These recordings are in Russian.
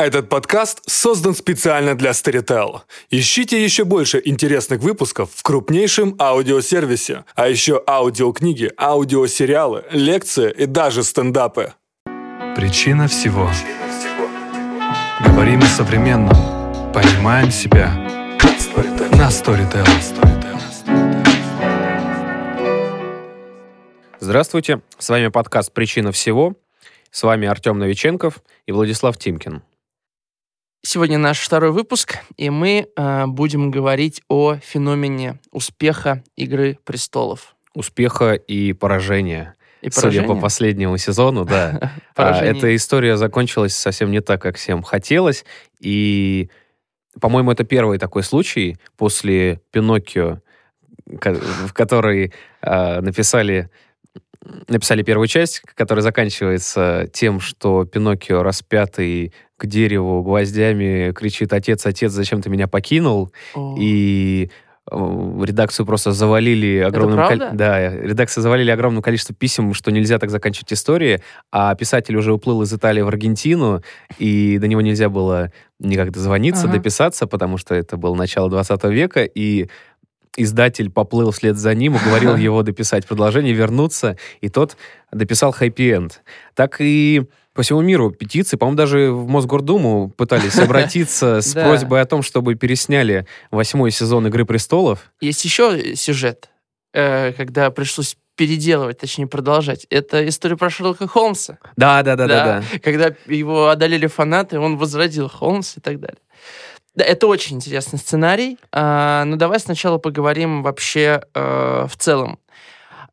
Этот подкаст создан специально для Storytel. Ищите еще больше интересных выпусков в крупнейшем аудиосервисе, а еще аудиокниги, аудиосериалы, лекции и даже стендапы. Причина всего. Говорим о современном. Понимаем себя. На Storytel. Здравствуйте, с вами подкаст «Причина всего». С вами Артем Новиченков и Владислав Тимкин. Сегодня наш второй выпуск, и мы э, будем говорить о феномене успеха Игры престолов. Успеха и поражения. И Судя поражения. по последнему сезону, да. А, Поражение. Эта история закончилась совсем не так, как всем хотелось. И, по-моему, это первый такой случай после Пиноккио, в которой а, написали написали первую часть, которая заканчивается тем, что Пиноккио распятый к дереву гвоздями кричит «Отец, отец, зачем ты меня покинул?» О. и э, редакцию просто завалили огромным коль- да редакцию завалили огромным количеством писем что нельзя так заканчивать истории а писатель уже уплыл из Италии в Аргентину и до него нельзя было никак дозвониться Ага. дописаться потому что это было начало 20 века и издатель поплыл вслед за ним уговорил его дописать продолжение вернуться и тот дописал хэппи-энд так и по всему миру петиции, по-моему, даже в Мосгордуму пытались обратиться с просьбой о том, чтобы пересняли восьмой сезон «Игры престолов». Есть еще сюжет, э, когда пришлось переделывать, точнее продолжать. Это история про Шерлока Холмса. Да, да, да, да, да. Когда его одолели фанаты, он возродил Холмса и так далее. Да, это очень интересный сценарий. А, но давай сначала поговорим вообще э, в целом.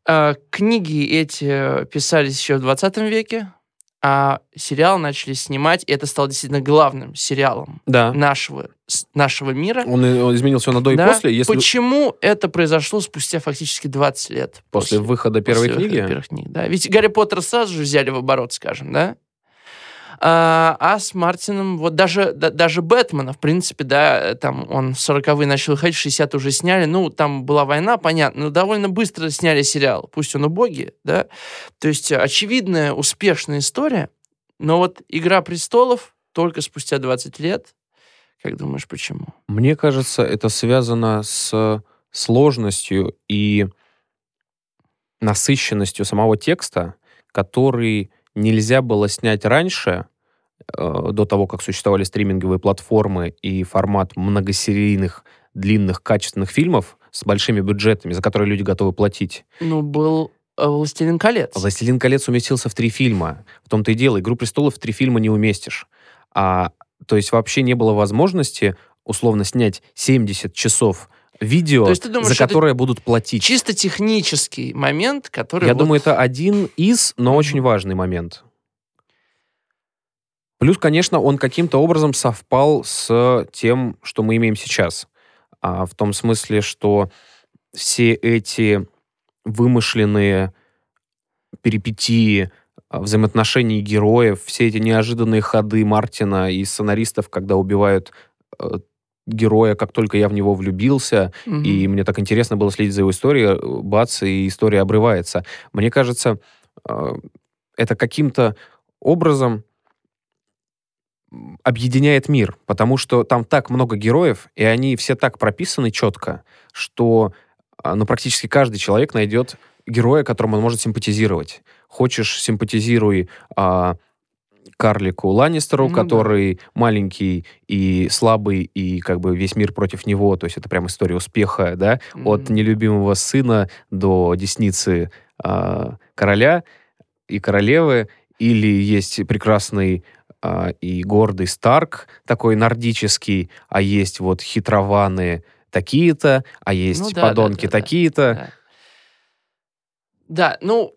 А, книги эти писались еще в 20 веке, а сериал начали снимать, и это стало действительно главным сериалом Да. нашего, нашего мира. Он, и- он изменился на до и Да? после. Если Почему это произошло спустя фактически 20 лет? после выхода первой после выхода книги. первых книг, да. Ведь Гарри Поттер сразу же взяли в оборот, скажем, да? А, а с Мартином, вот даже, да- даже Бэтмена, в принципе, да, там он в 40-е начал выходить, в 60 уже сняли, ну, там была война, понятно, но довольно быстро сняли сериал, пусть он убогий, да, то есть очевидная, успешная история, но вот «Игра престолов» только спустя 20 лет, как думаешь, почему? Мне кажется, это связано с сложностью и насыщенностью самого текста, который нельзя было снять раньше, э, до того, как существовали стриминговые платформы и формат многосерийных, длинных, качественных фильмов с большими бюджетами, за которые люди готовы платить. Ну, был э, «Властелин колец». «Властелин колец» уместился в три фильма. В том-то и дело. «Игру престолов» в три фильма не уместишь. А, то есть вообще не было возможности условно снять 70 часов видео, То есть ты думаешь, за которое будут платить. Чисто технический момент, который... Я вот- думаю, это один из, но очень важный момент. Плюс, конечно, он каким-то образом совпал с тем, что мы имеем сейчас. А, в том смысле, что все эти вымышленные перипетии а, взаимоотношений героев, все эти неожиданные ходы Мартина и сценаристов, когда убивают э, героя, как только я в него влюбился, Мгм. и мне так интересно было следить за его историей, бац, и история обрывается. Мне кажется, э, это каким-то образом объединяет мир, потому что там так много героев, и они все так прописаны четко, что а, ну, практически каждый человек найдет героя, которому он может симпатизировать. Хочешь, симпатизируй а, карлику Ланнистеру, Ну да. который маленький и слабый, и как бы весь мир против него, то есть это прям история успеха, да, от Мгм. нелюбимого сына до десницы а, короля и королевы, или есть прекрасный а, и гордый Старк, такой нордический, а есть вот хитрованные такие-то, а есть Ну да, да, подонки да, да. такие-то. Да. Да, ну,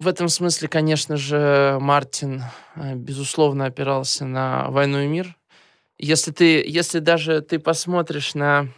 в этом смысле, конечно же, Мартин, э, безусловно, опирался на «Войну и мир». Если ты, если даже ты посмотришь на...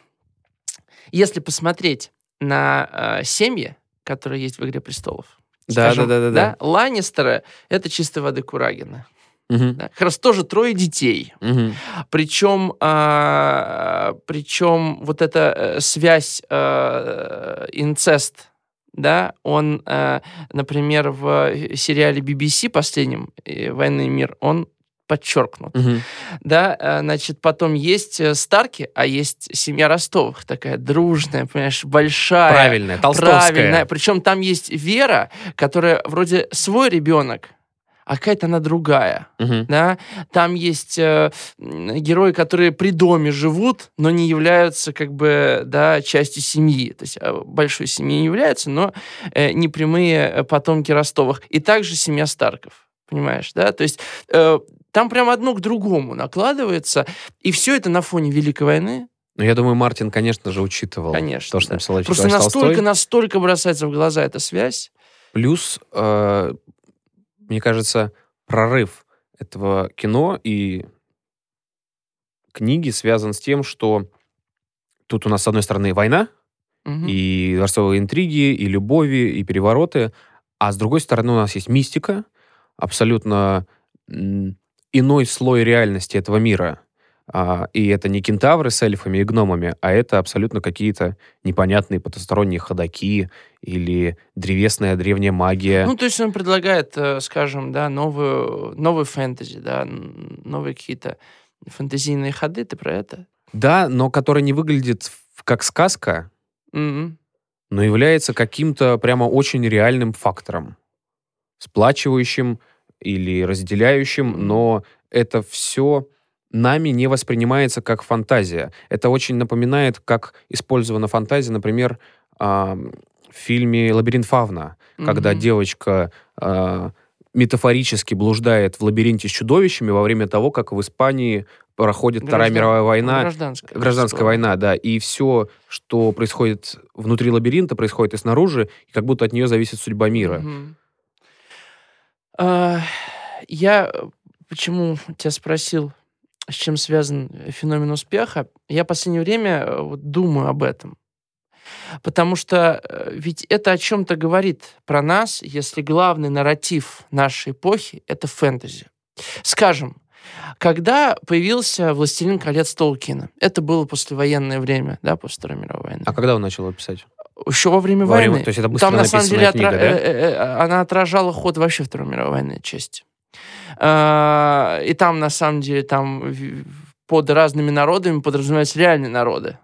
Если посмотреть на э, семьи, которые есть в «Игре престолов», Да, скажем, да, да, да, да. Ланнистеры — это чистой воды Курагина. Мгм. Да? Как раз тоже трое детей. Мгм. Причем, а, причем вот эта э, связь э, инцест, да, он, э, например, в сериале BBC последнем э, «Войны и мир», он подчеркнут. Мгм. Да, э, значит, потом есть э, Старки, а есть семья Ростовых, такая дружная, понимаешь, большая. Правильная, толстовская. Правильная. Причем там есть Вера, которая вроде свой ребенок, а какая-то она другая. Мгм. Да? Там есть э, герои, которые при доме живут, но не являются как бы да, частью семьи. То есть э, большой семьей не являются, но э, не прямые э, потомки Ростовых. И также семья Старков. Понимаешь, да? То есть э, там прям одно к другому накладывается, и все это на фоне Великой войны. Ну, я думаю, Мартин, конечно же, учитывал Конечно, то, что да. написал Просто Николаевич настолько, Толстой. настолько бросается в глаза эта связь. Плюс, э, мне кажется, прорыв этого кино и книги связан с тем, что тут у нас, с одной стороны, война, и дворцовые интриги, и любови, и перевороты, а с другой стороны у нас есть мистика, абсолютно иной слой реальности этого мира. А, и это не кентавры с эльфами и гномами, а это абсолютно какие-то непонятные потусторонние ходаки или древесная древняя магия. Ну, то есть он предлагает, э, скажем, да, новую, новый фэнтези, да, новые какие-то фэнтезийные ходы, ты про это? да, но который не выглядит как сказка, Мгм. но является каким-то прямо очень реальным фактором, сплачивающим или разделяющим, но это все нами не воспринимается как фантазия. Это очень напоминает, как использована фантазия, например, а, в фильме «Лабиринт Фавна», когда Мгм. девочка а, метафорически блуждает в лабиринте с чудовищами во время того, как в Испании проходит Вторая Граждан- мировая война, Гражданская. Гражданская война, да. И все, что происходит внутри лабиринта, происходит и снаружи, и как будто от нее зависит судьба мира. Мгм. А, Я э, почему тебя спросил, с чем связан э, феномен успеха? Я в последнее время э, вот думаю об этом. Потому что э, ведь это о чем-то говорит про нас, если главный нарратив нашей эпохи — это фэнтези. Скажем, когда появился «Властелин колец» Толкина, это было послевоенное время, да, после Второй мировой войны. А когда он начал его писать? Еще во время Во время- войны. то есть это Там, на самом деле, написанная отра- книга, да? она отражала ход вообще Второй мировой военной части. А, И там, на самом деле, там под разными народами подразумеваются реальные народы.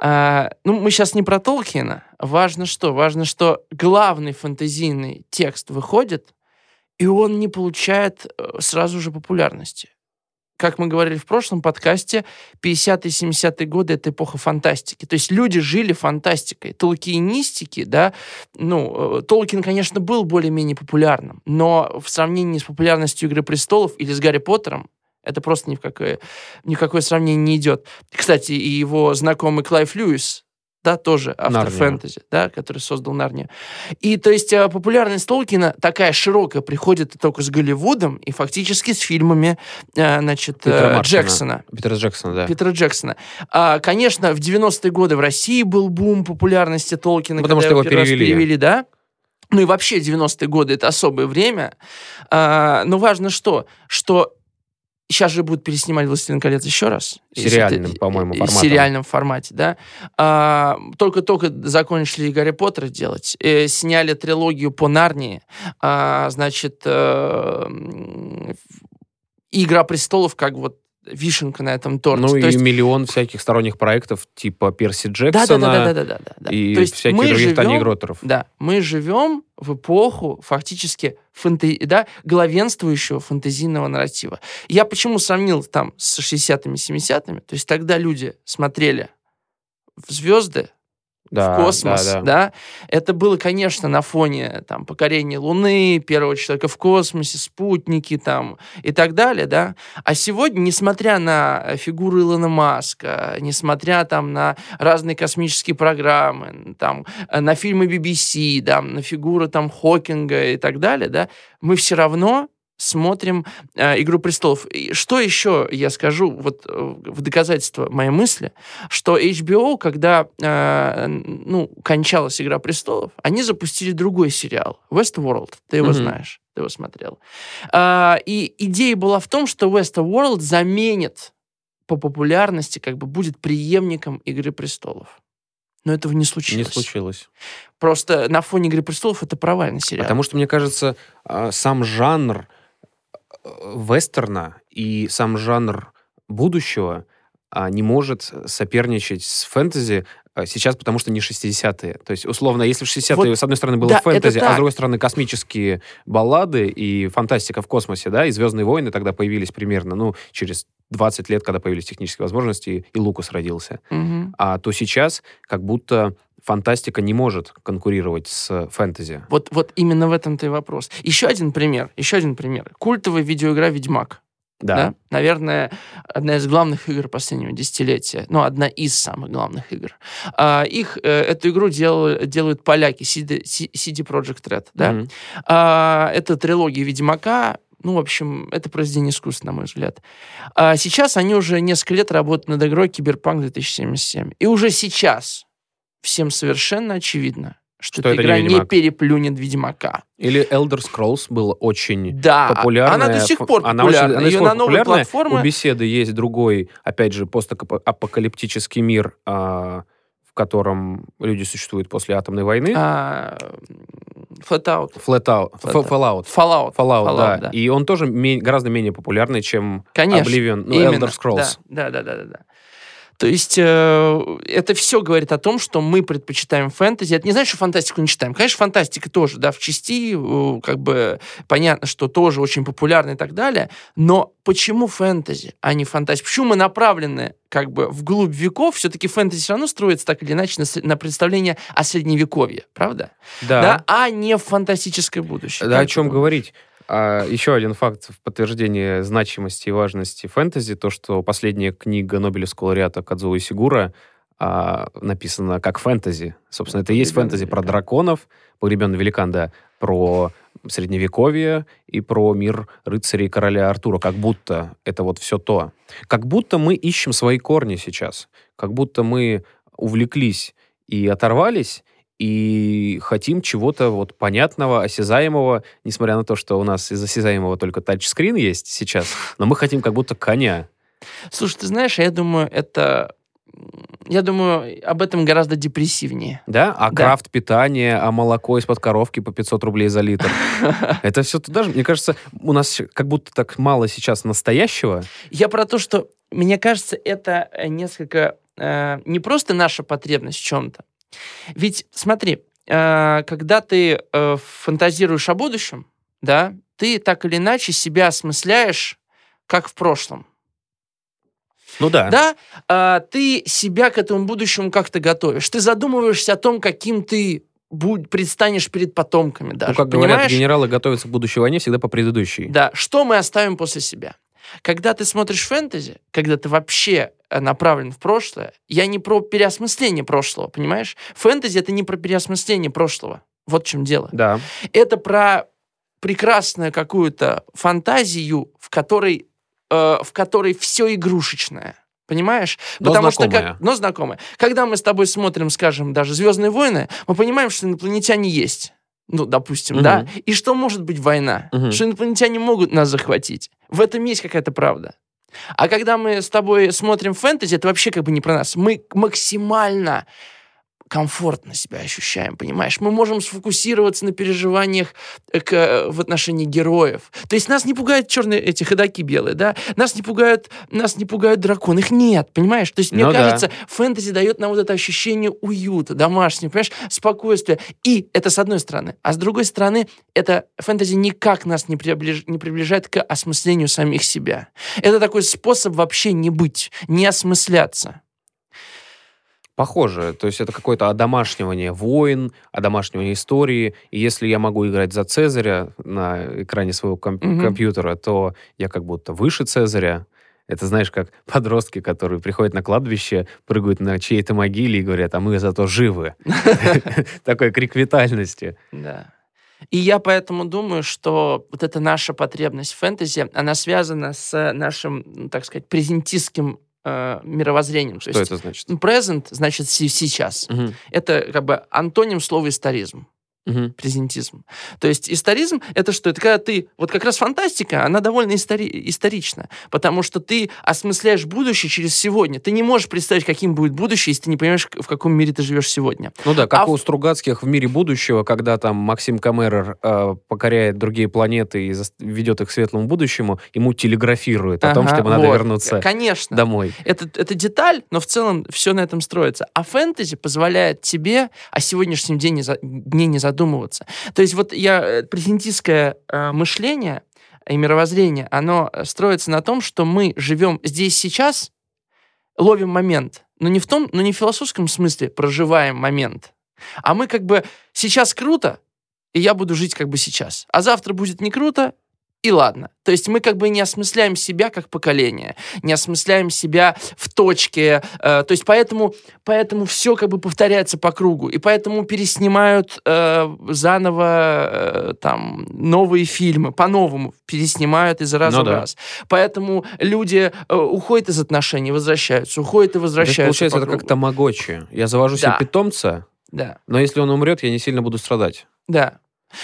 А, Ну, мы сейчас не про Толкина. Важно что? Важно, что главный фэнтезийный текст выходит, и он не получает э, сразу же популярности. Как мы говорили в прошлом подкасте, 50-е, 70-е годы — это эпоха фантастики. То есть люди жили фантастикой. Толкинистики, да, ну, э, Толкин, конечно, был более-менее популярным, но в сравнении с популярностью «Игры престолов» или с «Гарри Поттером» это просто ни в какое, ни в какое сравнение не идет. Кстати, и его знакомый Клайв Льюис, да, тоже автор Нарния. фэнтези, да, который создал Нарнию. И, то есть, э, популярность Толкина такая широкая приходит только с Голливудом и фактически с фильмами, э, значит, Питера э, Мартина. Джексона. Питера Джексона, да. Питера Джексона. А, конечно, в 90-е годы в России был бум популярности Толкина, Потому когда что его раз перевели. перевели, да? Ну и вообще 90-е годы это особое время. А, но важно что? Что сейчас же будут переснимать «Властелин колец» еще раз. Сериальном, это- по-моему, э, форматом. В сериальном формате, да. А, Только-только закончили Гарри Поттера делать. Э, Сняли трилогию по Нарнии. А, Значит, м, «Игра престолов» как вот вишенка на этом торте. Ну То и есть миллион всяких сторонних проектов типа Перси да, Джексона да, да, да, да, да, да. и То есть всяких мы других Тони живем- Гроттеров. Да, мы живем в эпоху фактически фэнте... да, главенствующего фэнтезийного нарратива. Я почему сравнил там с 60-ми, 70-ми? То есть тогда люди смотрели в звезды, Да, в космос, да, да, да. Это было, конечно, на фоне там покорения Луны, первого человека в космосе, спутники там и так далее, да. А сегодня, несмотря на фигуру Илона Маска, несмотря там на разные космические программы, там на фильмы BBC, да, на фигуру там Хокинга и так далее, да, мы все равно смотрим э, «Игру престолов». И что еще я скажу вот э, в доказательство моей мысли, что HBO, когда э, ну, кончалась «Игра престолов», они запустили другой сериал «Westworld». Ты его Мгм. знаешь, ты его смотрел. А, и идея была в том, что Westworld заменит по популярности, как бы будет преемником «Игры престолов». Но этого не Не случилось. случилось. Просто на фоне «Игры престолов» это провальный сериал. Потому что, мне кажется, а, сам жанр э, вестерна и сам жанр будущего а, не может соперничать с фэнтези а, сейчас, потому что не 60-е. То есть, условно, если в 60-е, Вот, с одной стороны, было да, фэнтези, а с другой стороны, космические баллады и фантастика в космосе, да, и «Звездные войны» тогда появились примерно, ну, через 20 лет, когда появились технические возможности, и, и Лукас родился. Мгм. А то сейчас как будто фантастика не может конкурировать с фэнтези. Вот, вот именно в этом-то и вопрос. Еще один пример. Еще один пример. Культовая видеоигра «Ведьмак». Да. да? Наверное, одна из главных игр последнего десятилетия. Ну, одна из самых главных игр. А, их, э, эту игру дел- делают поляки, CD, CD Projekt Red. Да? Мгм. А, это трилогия Ведьмака. Ну, в общем, это произведение искусства, на мой взгляд. А сейчас они уже несколько лет работают над игрой Киберпанк 2077. И уже сейчас всем совершенно очевидно, что, Что эта не игра не, Ведьмак. переплюнет Ведьмака. Или Elder Scrolls был очень Да, популярная. она до сих пор Она очень- популярна. она сих Ее на новые популярная. платформы... У беседы есть другой, опять же, постапокалиптический мир, а, в котором люди существуют после атомной войны. а, Flatout. Flatout. Flatout. Ф- Fallout. Fallout. Fallout, да. И он тоже ме- гораздо менее популярный, чем Конечно. Oblivion, ну, Именно. Elder Scrolls. Да, да, да, да, да. То есть э, это все говорит о том, что мы предпочитаем фэнтези. Это не значит, что фантастику не читаем. Конечно, фантастика тоже, да, в части, э, как бы понятно, что тоже очень популярна и так далее. Но почему фэнтези, а не фантастика? Почему мы направлены как бы вглубь веков? Все-таки фэнтези все равно строится так или иначе на, на представление о средневековье, правда? Да. А не в фантастическое будущее. Да, о чем думаешь? говорить? А, еще один факт в подтверждение значимости и важности фэнтези, то, что последняя книга Нобелевского лауреата Кадзуо Сигура а, написана как фэнтези. Собственно, это и есть «Погребенный фэнтези про великан». драконов, «Погребенный великан», да, про средневековье и про мир рыцарей короля Артура. Как будто это вот все то. Как будто мы ищем свои корни сейчас. Как будто мы увлеклись и оторвались, и хотим чего-то вот понятного, осязаемого, несмотря на то, что у нас из осязаемого только тачскрин есть сейчас, но мы хотим как будто коня. Слушай, ты знаешь, я думаю, это... Я думаю, об этом гораздо депрессивнее. Да? А Да. крафт питание, а молоко из-под коровки по 500 рублей за литр. Это все туда же. Мне кажется, у нас как будто так мало сейчас настоящего. Я про то, что, мне кажется, это э, несколько... э, не просто наша потребность в чем-то. Ведь, смотри, э, когда ты э, фантазируешь о будущем, да, ты так или иначе себя осмысляешь, как в прошлом. Ну да. Да, а, ты себя к этому будущему как-то готовишь. Ты задумываешься о том, каким ты будь, предстанешь перед потомками даже. Ну, как говорят, понимаешь? генералы готовятся к будущей войне всегда по предыдущей. Да, что мы оставим после себя? Когда ты смотришь фэнтези, когда ты вообще э, направлен в прошлое, я не про переосмысление прошлого, понимаешь? Фэнтези — это не про переосмысление прошлого. Вот в чем дело. Да. Это про прекрасную какую-то фантазию, в которой, э, в которой все игрушечное. Понимаешь? Но Потому что знакомое. как, но знакомое. Когда мы с тобой смотрим, скажем, даже Звездные войны, мы понимаем, что инопланетяне есть. Ну, допустим, Мгм. да. И что может быть война? Мгм. Что инопланетяне могут нас захватить. В этом есть какая-то правда. А когда мы с тобой смотрим фэнтези, это вообще как бы не про нас. Мы максимально комфортно себя ощущаем, понимаешь? Мы можем сфокусироваться на переживаниях э, к, э, в отношении героев. То есть нас не пугают черные эти ходаки белые, да? Нас не пугают, нас не пугают драконы. Их нет, понимаешь? То есть мне Ну да. кажется, фэнтези дает нам вот это ощущение уюта, домашнего, понимаешь, спокойствия. И это с одной стороны. А с другой стороны, это фэнтези никак нас не, приближ- не приближает к осмыслению самих себя. Это такой способ вообще не быть, не осмысляться. Похоже. То есть это какое-то одомашнивание войн, одомашнивание истории. И если я могу играть за Цезаря на экране своего комп- Мгм. компьютера, то я как будто выше Цезаря. Это знаешь, как подростки, которые приходят на кладбище, прыгают на чьей-то могиле и говорят, а мы зато живы. Такой крик витальности. Да. И я поэтому думаю, что вот эта наша потребность в фэнтези, она связана с нашим, ну, так сказать, презентистским э, мировоззрением. То Что есть это значит? present значит се- сейчас. Мгм. Это как бы антоним слова историзм. Мгм. презентизм. То есть историзм — это что? Это когда ты... Вот как раз фантастика, она довольно истори- исторична, потому что ты осмысляешь будущее через сегодня. Ты не можешь представить, каким будет будущее, если ты не понимаешь, в каком мире ты живешь сегодня. Ну да, как А у Стругацких в «Мире будущего», когда там Максим Камерер э, покоряет другие планеты и ведет их к светлому будущему, ему телеграфирует о том, Ага, что ему надо вот. вернуться Конечно. домой. Это, это деталь, но в целом все на этом строится. А фэнтези позволяет тебе о сегодняшнем дне не, за- дне не задумываться. То есть вот я, э, презентистское э, мышление и мировоззрение, оно э, строится на том, что мы живем здесь сейчас, ловим момент. Но не в том, но не в философском смысле проживаем момент. А мы как бы сейчас круто, и я буду жить как бы сейчас. А завтра будет не круто, и ладно. То есть мы как бы не осмысляем себя как поколение, не осмысляем себя в точке. э, то есть поэтому, поэтому все как бы повторяется по кругу. И поэтому переснимают э, заново э, там новые фильмы, по-новому переснимают из раза Ну в да. раз. Поэтому люди э, уходят из отношений, возвращаются, уходят и То есть, возвращаются. получается, по это как тамагочи. Я завожу себе Да. питомца, Да. но если он умрет, я не сильно буду страдать. Да.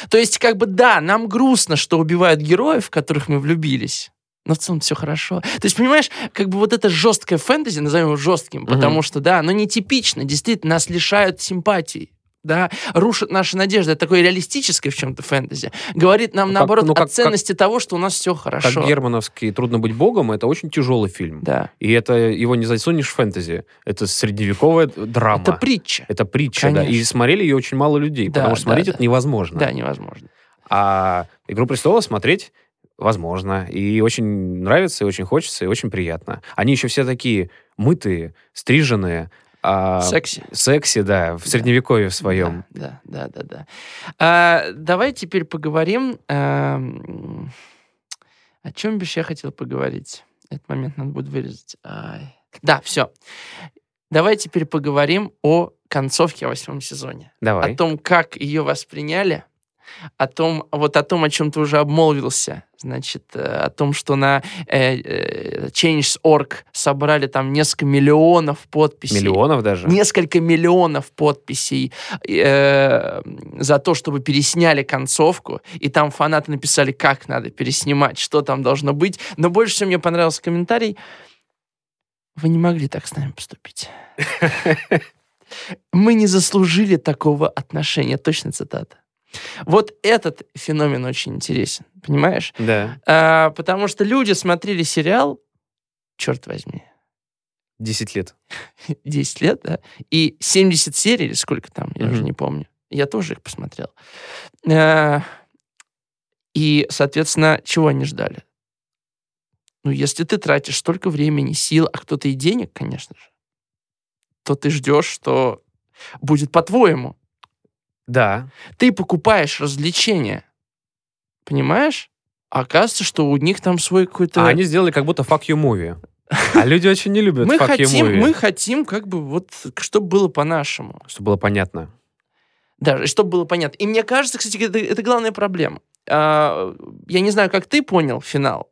То есть, как бы, да, нам грустно, что убивают героев, в которых мы влюбились. Но в целом все хорошо. То есть, понимаешь, как бы вот это жесткое фэнтези, назовем его жестким, Мгм. потому что, да, оно нетипично, действительно, нас лишают симпатий. Да, рушит наши надежды. Это такое реалистическое в чем-то фэнтези. Говорит нам, Ну, как- наоборот, ну, как- о ценности того, что у нас все хорошо. Как германовский «Трудно быть богом» — это очень тяжелый фильм. Да. И это его не засунешь в фэнтези. Это средневековая драма. Это притча. Это притча, да. И Конечно. смотрели ее очень мало людей, Да, потому что да, смотреть да. это невозможно. Да, невозможно. А «Игру престолов» смотреть возможно. И очень нравится, и очень хочется, и очень приятно. Они еще все такие мытые, стриженные, а, Секси. секси, да, в средневековье в своем. Да, да, да, да. да. А, давай теперь поговорим. эм, о чем бишь я хотел поговорить? Этот момент надо будет вырезать. Ай. Да, все. Давай теперь поговорим о концовке о восьмом сезоне. Давай. О том, как ее восприняли, о том, вот о том, о чем ты уже обмолвился, значит, э, о том, что на э, э, Change.org собрали там несколько миллионов подписей. Миллионов даже? Несколько миллионов подписей э, за то, чтобы пересняли концовку, и там фанаты написали, как надо переснимать, что там должно быть. Но больше всего мне понравился комментарий. Вы не могли так с нами поступить. Мы не заслужили такого отношения. Точно цитата. Вот этот феномен очень интересен, понимаешь? Да. А, потому что люди смотрели сериал, черт возьми, 10 лет. 10 лет, да, и 70 серий, или сколько там, я уже Мгм. не помню. Я тоже их посмотрел. А, И, соответственно, чего они ждали? Ну, если ты тратишь столько времени, сил, а кто-то и денег, конечно же, то ты ждешь, что будет по-твоему. Да. Ты покупаешь развлечения, понимаешь? А оказывается, что у них там свой какой-то... А они сделали как будто fuck you movie. А люди очень не любят мы fuck you хотим, movie. мы хотим, как бы, вот, чтобы было по-нашему. Чтобы было понятно. Да, чтобы было понятно. И мне кажется, кстати, это, это главная проблема. А, я не знаю, как ты понял финал,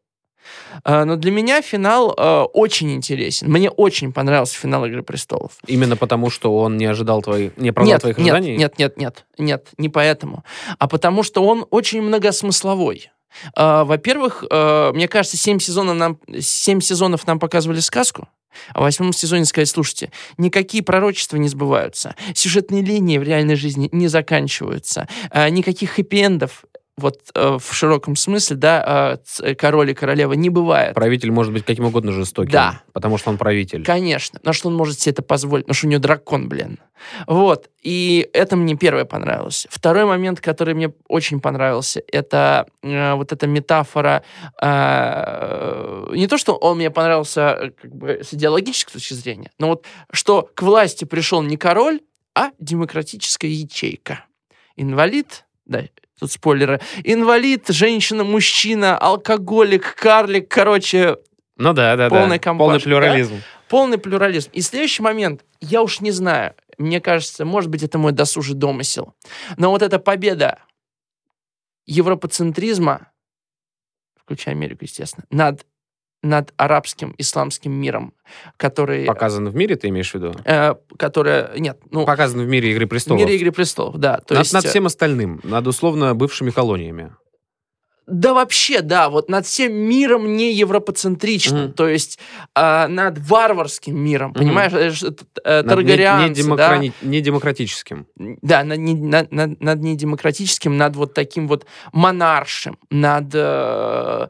но для меня финал а, очень интересен. Мне очень понравился финал «Игры престолов». Именно потому, что он не ожидал твоих... Не оправдал Нет, твоих нет, ожиданий? нет, нет, нет, нет, не поэтому. А потому что он очень многосмысловой. А, Во-первых, мне кажется, семь сезонов, нам, семь сезонов нам показывали сказку, а в восьмом сезоне сказали, слушайте, никакие пророчества не сбываются, сюжетные линии в реальной жизни не заканчиваются, никаких хэппи-эндов вот э, в широком смысле, да, э, ц- король и королева не бывает. Правитель может быть каким угодно жестоким. Да. Потому что он правитель. Конечно. Но что он может себе это позволить? Потому что у него дракон, блин. Вот. И это мне первое понравилось. Второй момент, который мне очень понравился, это э, вот эта метафора. э, не то, что он мне понравился э, как бы с идеологической точки зрения, но вот что к власти пришел не король, а демократическая ячейка. Инвалид, да, тут спойлеры, инвалид, женщина, мужчина, алкоголик, карлик, короче, Ну да, да, да. Полный компашка, Полный плюрализм. полный плюрализм. И следующий момент, я уж не знаю, мне кажется, может быть, это мой досужий домысел, но вот эта победа европоцентризма, включая Америку, естественно, над над арабским исламским миром, который... Показано в мире, ты имеешь в виду? э, которая... Нет, ну, Показано в мире «Игры в престолов». мире «Игры престолов», да. То над, есть, над э, всем остальным, над условно бывшими колониями. Да вообще, да, вот над всем миром не европоцентричным, Мгм. то есть а, над варварским миром, Мгм. понимаешь, это ж, э, Над не- таргарианцы, да? недемокрани- недемократическим. Да, над, не- над, над- над недемократическим, над вот таким вот монаршим, над, э,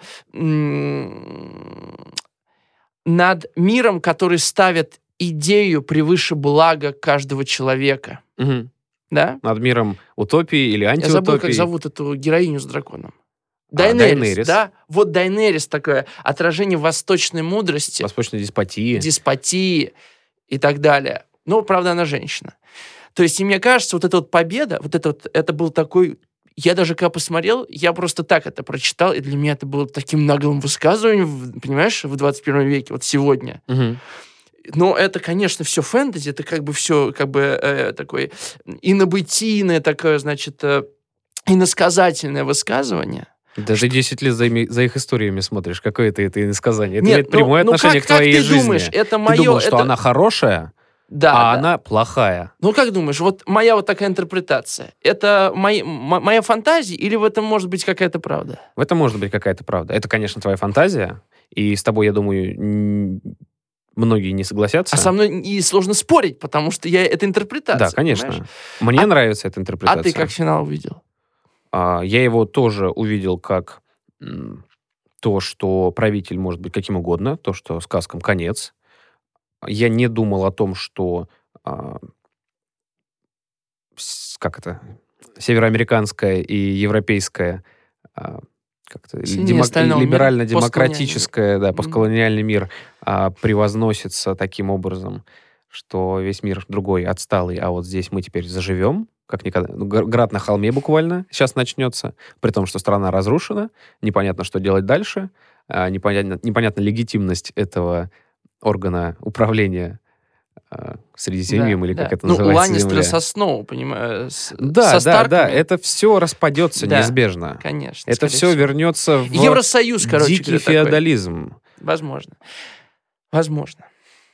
над миром, который ставит идею превыше блага каждого человека. Мгм. Да? Над миром утопии или Я забыл, как антиутопии. зовут эту героиню с драконом. А, Дайнерис, Дайнерис. да? Вот Дайнерис такое отражение восточной мудрости, Восточной деспотии. деспотии и так далее. Но, правда, она женщина. То есть, и мне кажется, вот эта вот победа, вот это вот, это был такой... Я даже когда посмотрел, я просто так это прочитал, и для меня это было таким наглым высказыванием, понимаешь, в 21 веке, вот сегодня. Мгм. Но это, конечно, все фэнтези, это как бы все как бы э, такое инобытийное такое, значит, э, иносказательное высказывание. Да ты 10 лет за, ими- за их историями смотришь. Какое это, это иносказание? Это Нет, имеет ну- прямое ну отношение как- к твоей как ты жизни. думаешь, это Ты мое... думал, что это- она хорошая, Да, а да. она плохая. Ну, как думаешь, вот моя вот такая интерпретация, это мои- моя фантазия или в этом может быть какая-то правда? В этом может быть какая-то правда. Это, конечно, твоя фантазия. И с тобой, я думаю, многие не согласятся. А со мной и сложно спорить, потому что я это интерпретация. Да, конечно. понимаешь? Мне А- нравится эта А интерпретация. ты как финал увидел? А, я его тоже увидел как то, что правитель может быть каким угодно, то, что сказкам конец. Я не думал о том, что а, как это североамериканская и европейская а, как-то остального мира, либерально-демократическая, да, постколониальный мир а, превозносится таким образом, что весь мир другой, отсталый, а вот здесь мы теперь заживем, как никогда. Ну, гр- град на холме буквально сейчас начнется, при том, что страна разрушена, непонятно, что делать дальше, а, непонятно, непонятна легитимность этого органа управления а, Средиземьем, Да, или да. как это ну, называется? Ланнистеры земля. со Сноу, понимаешь? Да, со да, да, Старками. это все распадется Да. неизбежно. Конечно. Это все всего. вернется в Евросоюз, короче дикий говоря, такой. феодализм. Возможно. Возможно.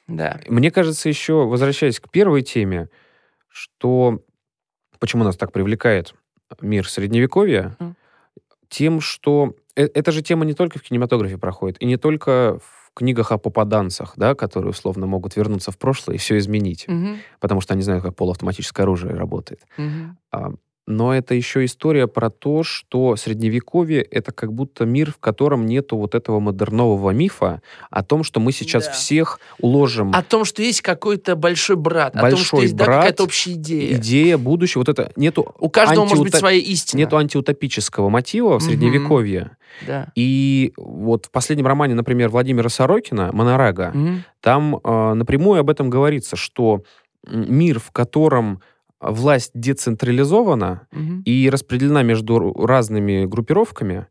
Да. Мне кажется, еще, возвращаясь к первой теме, что почему нас так привлекает мир Средневековья, тем, что э- эта же тема не только в кинематографе проходит, и не только в книгах о попаданцах, да, которые условно могут вернуться в прошлое и все изменить, Мгм. потому что они знают, как полуавтоматическое оружие работает. Мгм. Но это еще история про то, что средневековье — это как будто мир, в котором нету вот этого модернового мифа о том, что мы сейчас Да. всех уложим О том, что есть какой-то большой брат, о том, что Большой есть да, брат, какая-то общая идея. идея будущего. Вот это нету, У каждого может быть своя истина. нету антиутопического мотива в средневековье. Да. И вот в последнем романе, например, Владимира Сорокина «Монорага», Мгм. там э, напрямую об этом говорится, что мир, в котором власть децентрализована, Мгм. и распределена между разными группировками,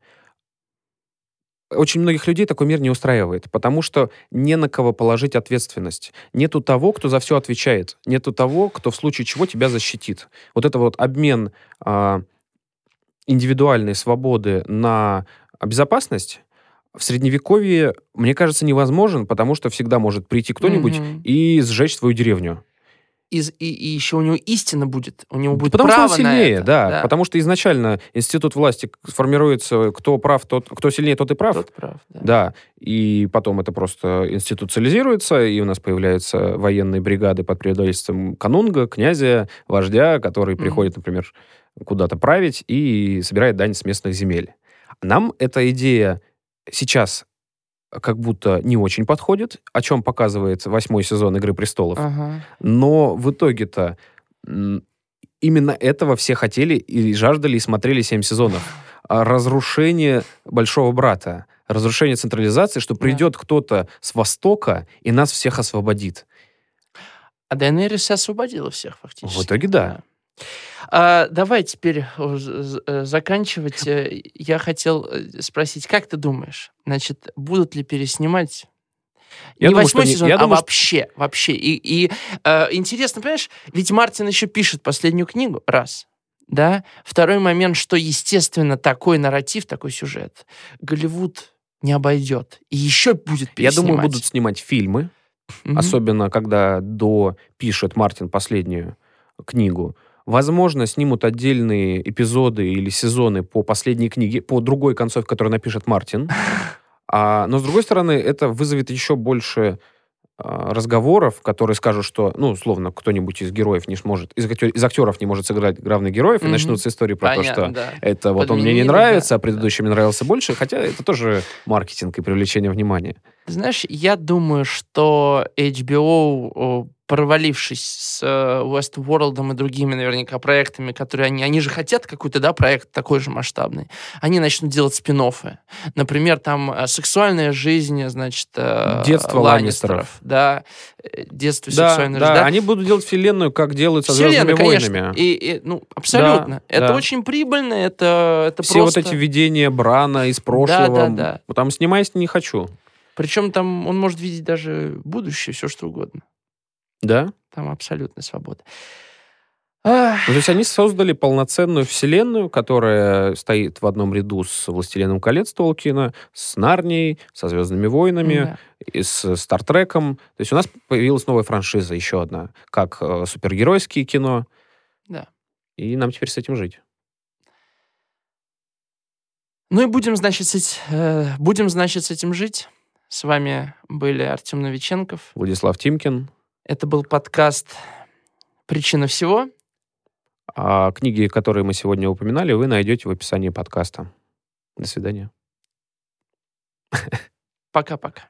очень многих людей такой мир не устраивает, потому что не на кого положить ответственность. Нету того, кто за все отвечает. Нету того, кто в случае чего тебя защитит. Вот это вот обмен а, индивидуальной свободы на безопасность в средневековье, мне кажется, невозможен, потому что всегда может прийти кто-нибудь Мгм. и сжечь твою деревню. И, и, и еще у него истина будет. У него будет потому что право он сильнее, на это. да, Потому что изначально институт власти сформируется, кто прав, тот, кто сильнее, тот и прав. Тот прав, да. Да, и потом это просто институциализируется, и у нас появляются военные бригады под предводительством канунга, князя, вождя, который Мгм. приходит, например, куда-то править и собирает дань с местных земель. Нам эта идея сейчас как будто не очень подходит, о чем показывает восьмой сезон «Игры престолов». Ага. Но в итоге-то именно этого все хотели и жаждали, и смотрели семь сезонов. А Разрушение Большого Брата, разрушение централизации, что Да. придет кто-то с Востока и нас всех освободит. А Дайнерис освободила всех фактически. В итоге да. А, давай теперь э, заканчивать. Э, Я хотел э, спросить, как ты думаешь, значит, будут ли переснимать Я не думаю, восьмой сезон, я а думаю, что- вообще, вообще. И, и, э, интересно, понимаешь, ведь Мартин еще пишет последнюю книгу, раз, да? Второй момент, что, естественно, такой нарратив, такой сюжет Голливуд не обойдет. И еще будет Я думаю, переснимать. будут снимать фильмы, Мгм. особенно когда до пишет Мартин последнюю книгу. Возможно, снимут отдельные эпизоды или сезоны по последней книге, по другой концовке, которую напишет Мартин. А, но, с другой стороны, это вызовет еще больше а, разговоров, которые скажут, что, ну, условно, кто-нибудь из героев не сможет, из, актер- из актеров не может сыграть главных героев, и Мгм. начнутся истории про Понятно, то, что да. это вот он мне не Подменили, нравится, да, а предыдущий мне нравился больше, хотя это тоже маркетинг и привлечение внимания. Знаешь, я думаю, что HBO, провалившись с э, Westworld и другими наверняка проектами, которые они... Они же хотят какой-то, да, проект такой же масштабный. Они начнут делать спин -оффы. Например, там э, сексуальная жизнь, значит... э, Детство Ланнистеров. Да, э, детство Да, сексуальной да, жизни. Да, они будут делать вселенную, как делают со «Звездными войнами». И, и, ну, абсолютно. Да, это да. очень прибыльно, это, это Все просто... вот эти видения Брана из прошлого. да, да. Вот Там снимаясь не хочу. Причем там он может видеть даже будущее, все что угодно. Да? Там абсолютная свобода. Ну, то есть они создали полноценную вселенную, которая стоит в одном ряду с «Властелином колец» Толкина, с Нарнией, со «Звездными войнами», да. и с «Стартреком». То есть у нас появилась новая франшиза, еще одна, как э, супергеройские кино. Да. И нам теперь с этим жить. Ну и будем, значит, с, э, будем, значит, с этим жить. С вами были Артем Новиченков. Владислав Тимкин. Это был подкаст «Причина всего». А книги, которые мы сегодня упоминали, вы найдете в описании подкаста. До свидания. Пока-пока.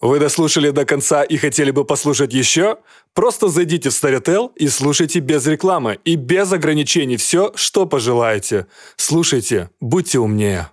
Вы дослушали до конца и хотели бы послушать еще? Просто зайдите в Storytel и слушайте без рекламы и без ограничений все, что пожелаете. Слушайте, будьте умнее.